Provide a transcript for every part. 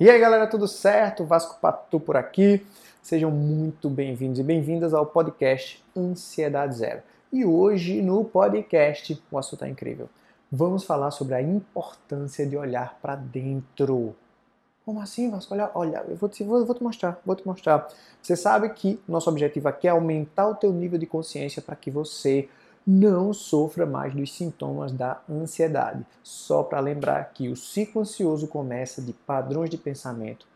E aí galera, tudo certo? Vasco Patu por aqui. Sejam muito bem-vindos e bem-vindas ao podcast Ansiedade Zero. E hoje no podcast o assunto é incrível. Vamos falar sobre a importância de olhar para dentro. Como assim, Vasco? Olha, olha, eu vou te, vou, vou te mostrar, vou te mostrar. Você sabe que nosso objetivo aqui é aumentar o teu nível de consciência para que você não sofra mais dos sintomas da ansiedade. Só para lembrar que o ciclo ansioso começa de padrões de pensamento,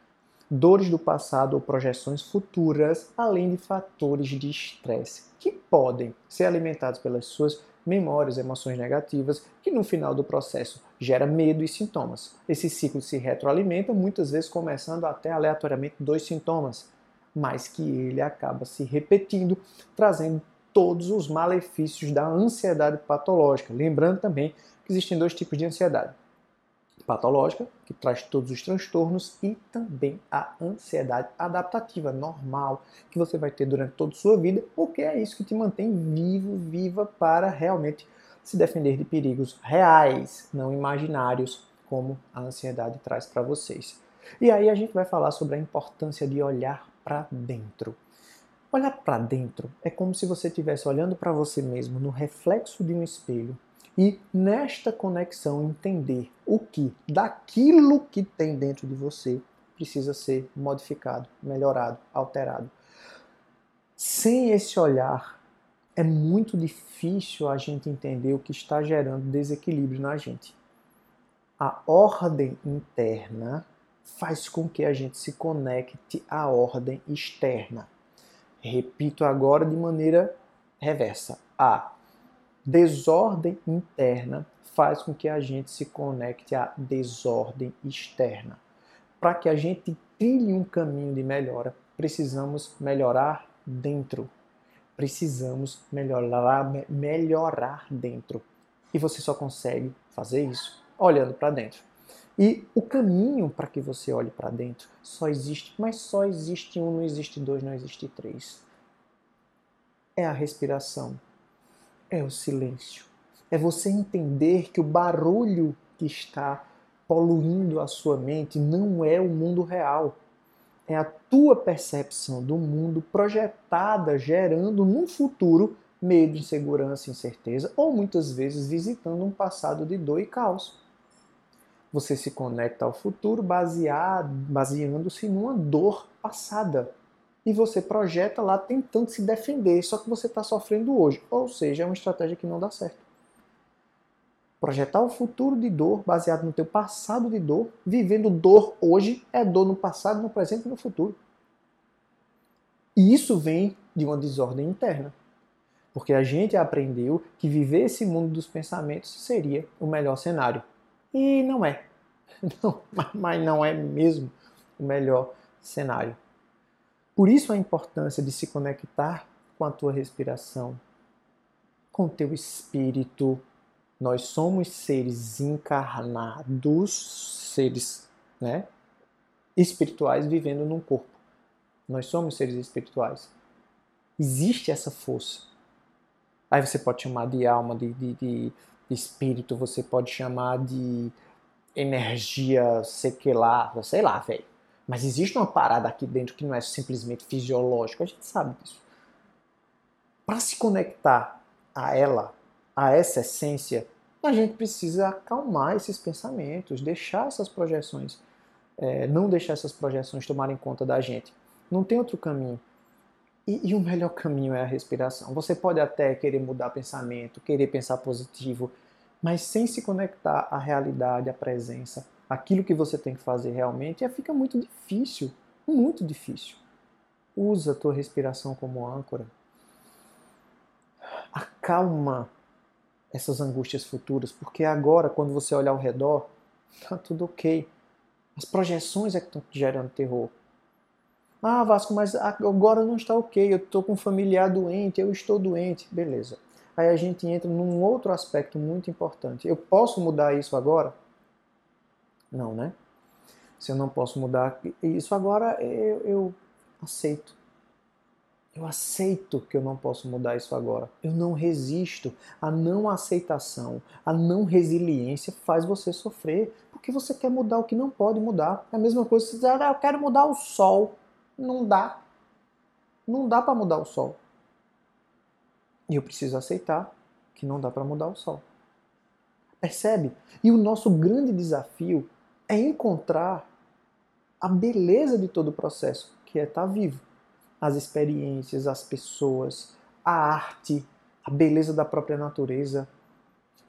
dores do passado ou projeções futuras, além de fatores de estresse que podem ser alimentados pelas suas memórias, emoções negativas, que no final do processo gera medo e sintomas. Esse ciclo se retroalimenta, muitas vezes começando até aleatoriamente dois sintomas, mas que ele acaba se repetindo, trazendo todos os malefícios da ansiedade patológica. Lembrando também que existem dois tipos de ansiedade: patológica, que traz todos os transtornos, e também a ansiedade adaptativa, normal, que você vai ter durante toda a sua vida, porque é isso que te mantém vivo, viva para realmente se defender de perigos reais, não imaginários, como a ansiedade traz para vocês. E aí a gente vai falar sobre a importância de olhar para dentro. Olhar para dentro é como se você estivesse olhando para você mesmo no reflexo de um espelho e nesta conexão entender o que daquilo que tem dentro de você precisa ser modificado, melhorado, alterado. Sem esse olhar, é muito difícil a gente entender o que está gerando desequilíbrio na gente. A ordem interna faz com que a gente se conecte à ordem externa. Repito agora de maneira reversa. A desordem interna faz com que a gente se conecte à desordem externa. Para que a gente trilhe um caminho de melhora, precisamos melhorar dentro. Precisamos melhorar, melhorar dentro. E você só consegue fazer isso olhando para dentro. E o caminho para que você olhe para dentro só existe, mas só existe um, não existe dois, não existe três. É a respiração, é o silêncio, é você entender que o barulho que está poluindo a sua mente não é o mundo real. É a tua percepção do mundo projetada, gerando num futuro medo, insegurança, incerteza, ou muitas vezes visitando um passado de dor e caos. Você se conecta ao futuro baseando-se numa dor passada. E você projeta lá tentando se defender, só que você está sofrendo hoje. Ou seja, é uma estratégia que não dá certo. Projetar o futuro de dor baseado no teu passado de dor, vivendo dor hoje, é dor no passado, no presente e no futuro. E isso vem de uma desordem interna. Porque a gente aprendeu que viver esse mundo dos pensamentos seria o melhor cenário. E não é. Não, mas não é mesmo o melhor cenário. Por isso a importância de se conectar com a tua respiração, com o teu espírito. Nós somos seres encarnados, seres né, espirituais vivendo num corpo. Nós somos seres espirituais. Existe essa força. Aí você pode chamar de alma, de, de, de espírito, você pode chamar de energia sequelar, sei lá, velho. Mas existe uma parada aqui dentro que não é simplesmente fisiológica, a gente sabe disso. Para se conectar a ela, a essa essência, a gente precisa acalmar esses pensamentos, deixar essas projeções, é, não deixar essas projeções tomarem conta da gente. Não tem outro caminho. E, e, o melhor caminho é a respiração. Você pode até querer mudar pensamento, querer pensar positivo, mas sem se conectar à realidade, à presença, aquilo que você tem que fazer realmente, fica muito difícil, muito difícil. Usa a tua respiração como âncora. Acalma essas angústias futuras, porque agora, quando você olhar ao redor, tá tudo ok. As projeções é que estão gerando terror. Ah, Vasco, mas agora não está ok. Eu estou com um familiar doente, eu estou doente. Beleza aí a gente entra num outro aspecto muito importante. Eu posso mudar isso agora? Não, né? Se eu não posso mudar isso agora, eu, eu aceito. Eu aceito que eu não posso mudar isso agora. Eu não resisto. A não aceitação, a não resiliência faz você sofrer. Porque você quer mudar o que não pode mudar. É a mesma coisa que você dizer, ah, eu quero mudar o sol. Não dá. Não dá para mudar o sol. E eu preciso aceitar que não dá para mudar o sol. Percebe? E o nosso grande desafio é encontrar a beleza de todo o processo, que é estar vivo as experiências, as pessoas, a arte, a beleza da própria natureza.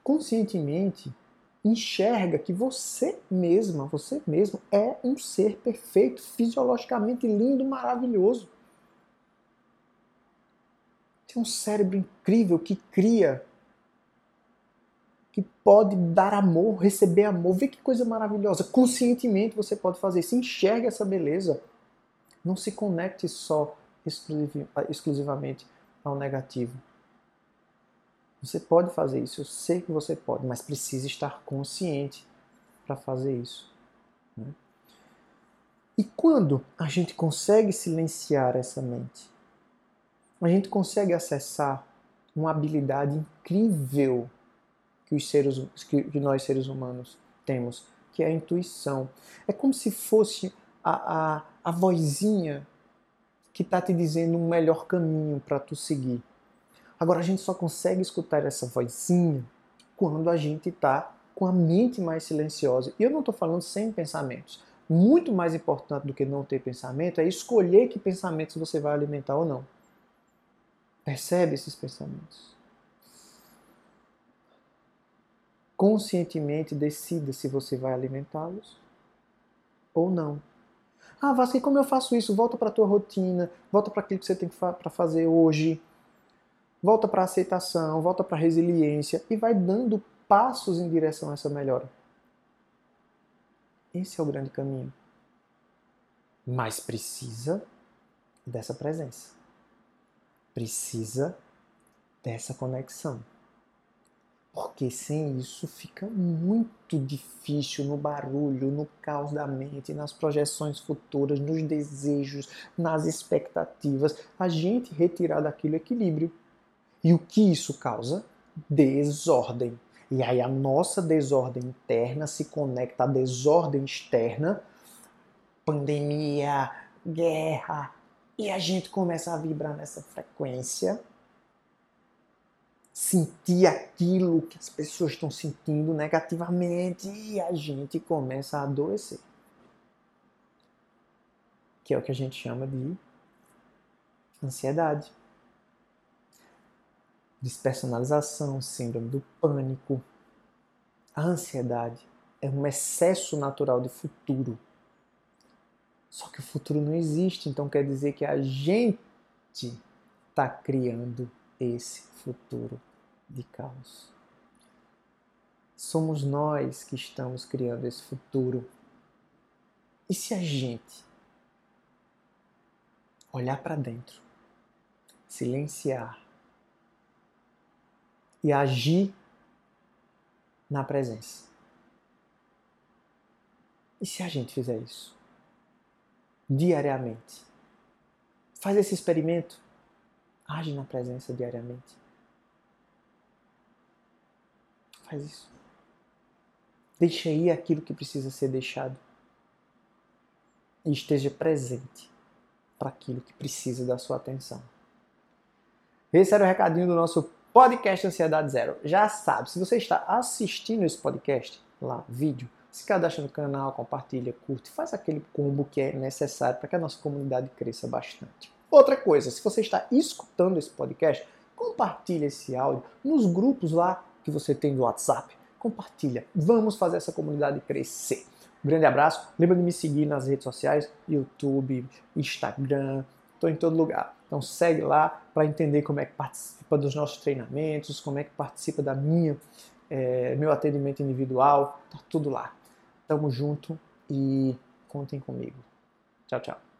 Conscientemente, enxerga que você mesma, você mesmo é um ser perfeito, fisiologicamente lindo, maravilhoso. Tem um cérebro incrível que cria, que pode dar amor, receber amor. Vê que coisa maravilhosa. Conscientemente você pode fazer isso. Enxerga essa beleza. Não se conecte só exclusivamente ao negativo. Você pode fazer isso, eu sei que você pode, mas precisa estar consciente para fazer isso. Né? E quando a gente consegue silenciar essa mente, a gente consegue acessar uma habilidade incrível que, os seres, que nós seres humanos temos, que é a intuição. É como se fosse a, a, a vozinha que está te dizendo um melhor caminho para tu seguir. Agora a gente só consegue escutar essa vozinha quando a gente está com a mente mais silenciosa. E eu não estou falando sem pensamentos. Muito mais importante do que não ter pensamento é escolher que pensamentos você vai alimentar ou não. Percebe esses pensamentos. Conscientemente decida se você vai alimentá-los ou não. Ah, Vasco, e como eu faço isso? Volta para a tua rotina, volta para aquilo que você tem para fazer hoje, volta para aceitação, volta para resiliência e vai dando passos em direção a essa melhora. Esse é o grande caminho. Mas precisa dessa presença. Precisa dessa conexão. Porque sem isso fica muito difícil no barulho, no caos da mente, nas projeções futuras, nos desejos, nas expectativas, a gente retirar daquilo equilíbrio. E o que isso causa? Desordem. E aí a nossa desordem interna se conecta à desordem externa, pandemia, guerra, e a gente começa a vibrar nessa frequência sentir aquilo que as pessoas estão sentindo negativamente e a gente começa a adoecer. Que é o que a gente chama de ansiedade. Despersonalização, síndrome do pânico. A ansiedade é um excesso natural de futuro. Só que o futuro não existe, então quer dizer que a gente está criando esse futuro de caos. Somos nós que estamos criando esse futuro. E se a gente olhar para dentro, silenciar e agir na presença? E se a gente fizer isso diariamente? Faz esse experimento Age na presença diariamente. Faz isso. Deixa aí aquilo que precisa ser deixado. E esteja presente para aquilo que precisa da sua atenção. Esse era o recadinho do nosso podcast Ansiedade Zero. Já sabe, se você está assistindo esse podcast, lá, vídeo, se cadastra no canal, compartilha, curte, faz aquele combo que é necessário para que a nossa comunidade cresça bastante. Outra coisa, se você está escutando esse podcast, compartilhe esse áudio nos grupos lá que você tem do WhatsApp. Compartilha. Vamos fazer essa comunidade crescer. Um grande abraço. Lembra de me seguir nas redes sociais, YouTube, Instagram, estou em todo lugar. Então segue lá para entender como é que participa dos nossos treinamentos, como é que participa da minha é, meu atendimento individual, tá tudo lá. Tamo junto e contem comigo. Tchau, tchau.